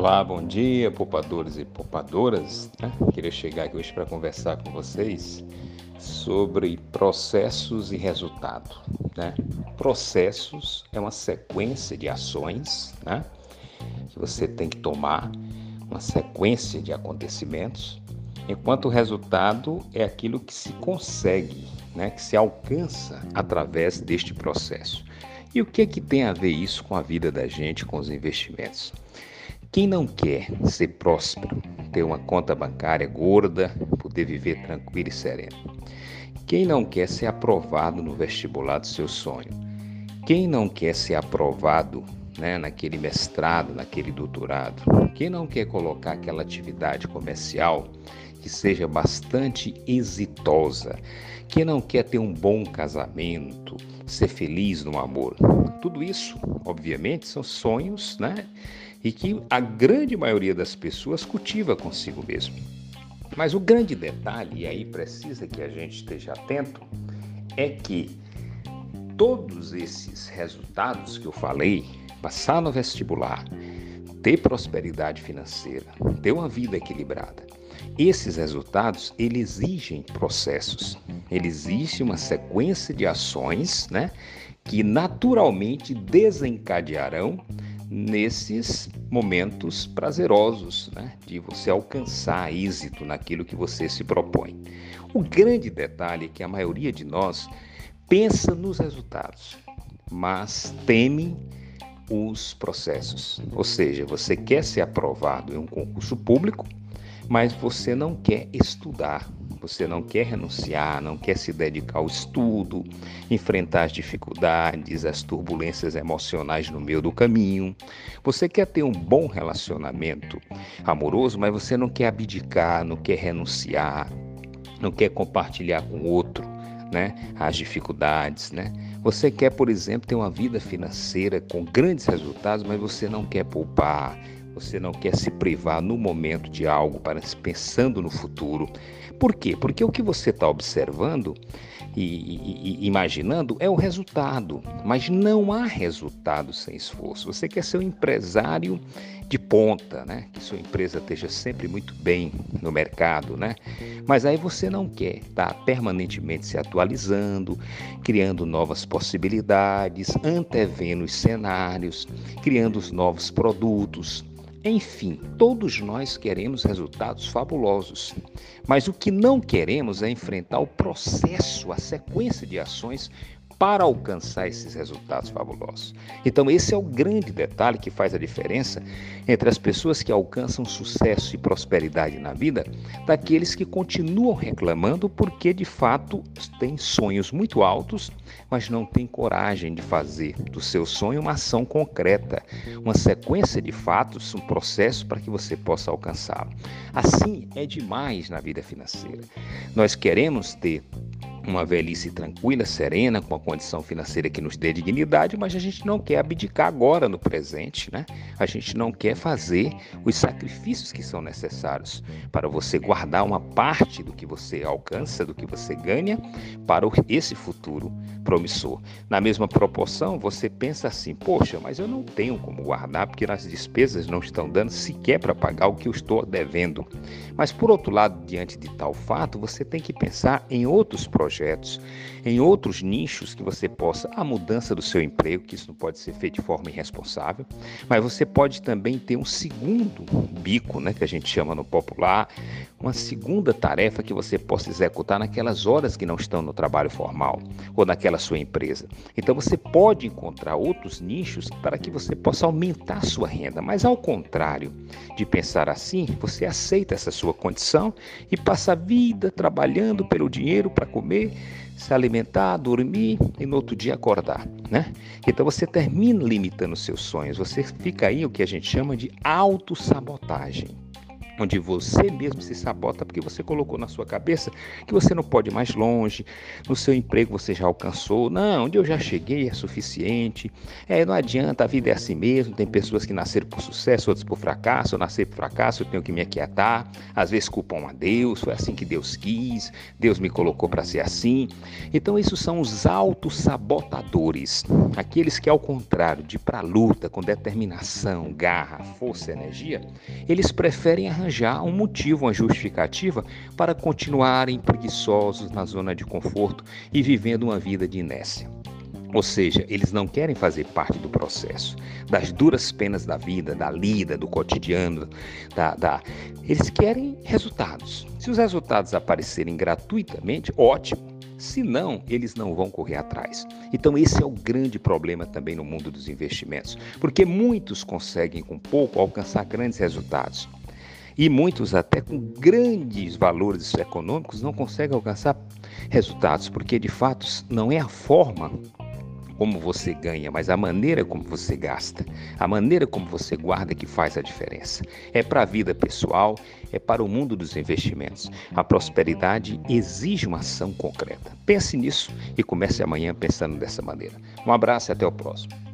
Olá, bom dia, poupadores e poupadoras. Né? Queria chegar aqui hoje para conversar com vocês sobre processos e resultado. Né? Processos é uma sequência de ações né? que você tem que tomar, uma sequência de acontecimentos, enquanto o resultado é aquilo que se consegue, né? que se alcança através deste processo. E o que é que tem a ver isso com a vida da gente, com os investimentos? Quem não quer ser próspero, ter uma conta bancária gorda, poder viver tranquilo e sereno? Quem não quer ser aprovado no vestibular do seu sonho? Quem não quer ser aprovado né, naquele mestrado, naquele doutorado? Quem não quer colocar aquela atividade comercial que seja bastante exitosa? Quem não quer ter um bom casamento, ser feliz no amor? Tudo isso, obviamente, são sonhos, né? E que a grande maioria das pessoas cultiva consigo mesmo. Mas o grande detalhe, e aí precisa que a gente esteja atento, é que todos esses resultados que eu falei, passar no vestibular, ter prosperidade financeira, ter uma vida equilibrada, esses resultados eles exigem processos, ele existe uma sequência de ações, né, que naturalmente desencadearão nesses momentos prazerosos, né, de você alcançar êxito naquilo que você se propõe. O grande detalhe é que a maioria de nós pensa nos resultados, mas teme os processos. Ou seja, você quer ser aprovado em um concurso público, mas você não quer estudar, você não quer renunciar, não quer se dedicar ao estudo, enfrentar as dificuldades, as turbulências emocionais no meio do caminho. Você quer ter um bom relacionamento amoroso, mas você não quer abdicar, não quer renunciar, não quer compartilhar com outro, né, as dificuldades, né? Você quer, por exemplo, ter uma vida financeira com grandes resultados, mas você não quer poupar, você não quer se privar no momento de algo para pensando no futuro. Por quê? Porque o que você está observando e, e, e, imaginando é o resultado, mas não há resultado sem esforço. Você quer ser um empresário de ponta, né? Que sua empresa esteja sempre muito bem no mercado, né? Mas aí você não quer estar tá permanentemente se atualizando, criando novas possibilidades, antevendo os cenários, criando os novos produtos, enfim, todos nós queremos resultados fabulosos, mas o que não queremos é enfrentar o processo, a sequência de ações para alcançar esses resultados fabulosos. Então, esse é o grande detalhe que faz a diferença entre as pessoas que alcançam sucesso e prosperidade na vida daqueles que continuam reclamando porque de fato têm sonhos muito altos, mas não têm coragem de fazer do seu sonho uma ação concreta, uma sequência de fatos, um processo para que você possa alcançá-lo. Assim é demais na vida financeira. Nós queremos ter uma velhice tranquila, serena, com a condição financeira que nos dê dignidade, mas a gente não quer abdicar agora no presente, né? A gente não quer fazer os sacrifícios que são necessários para você guardar uma parte do que você alcança, do que você ganha, para esse futuro promissor. Na mesma proporção, você pensa assim: poxa, mas eu não tenho como guardar porque as despesas não estão dando sequer para pagar o que eu estou devendo. Mas por outro lado, diante de tal fato, você tem que pensar em outros projetos projetos, em outros nichos que você possa, a mudança do seu emprego, que isso não pode ser feito de forma irresponsável, mas você pode também ter um segundo bico, né, que a gente chama no popular, uma segunda tarefa que você possa executar naquelas horas que não estão no trabalho formal ou naquela sua empresa. Então você pode encontrar outros nichos para que você possa aumentar sua renda, mas ao contrário de pensar assim, você aceita essa sua condição e passa a vida trabalhando pelo dinheiro para comer comer, se alimentar, dormir e no outro dia acordar, né? Então você termina limitando seus sonhos, você fica aí o que a gente chama de autossabotagem. Onde você mesmo se sabota porque você colocou na sua cabeça que você não pode ir mais longe, no seu emprego você já alcançou, não, onde eu já cheguei é suficiente, é, não adianta, a vida é assim mesmo, tem pessoas que nasceram por sucesso, outras por fracasso, eu nasci por fracasso, eu tenho que me aquietar, às vezes culpam a Deus, foi assim que Deus quis, Deus me colocou para ser assim. Então, isso são os autossabotadores, aqueles que, ao contrário de para a luta com determinação, garra, força energia, eles preferem arranjar um motivo, uma justificativa para continuarem preguiçosos na zona de conforto e vivendo uma vida de inércia. Ou seja, eles não querem fazer parte do processo, das duras penas da vida, da lida, do cotidiano, da, da... eles querem resultados. Se os resultados aparecerem gratuitamente, ótimo. Se não, eles não vão correr atrás. Então, esse é o grande problema também no mundo dos investimentos, porque muitos conseguem, com pouco, alcançar grandes resultados. E muitos, até com grandes valores econômicos, não conseguem alcançar resultados, porque de fato não é a forma como você ganha, mas a maneira como você gasta, a maneira como você guarda que faz a diferença. É para a vida pessoal, é para o mundo dos investimentos. A prosperidade exige uma ação concreta. Pense nisso e comece amanhã pensando dessa maneira. Um abraço e até o próximo.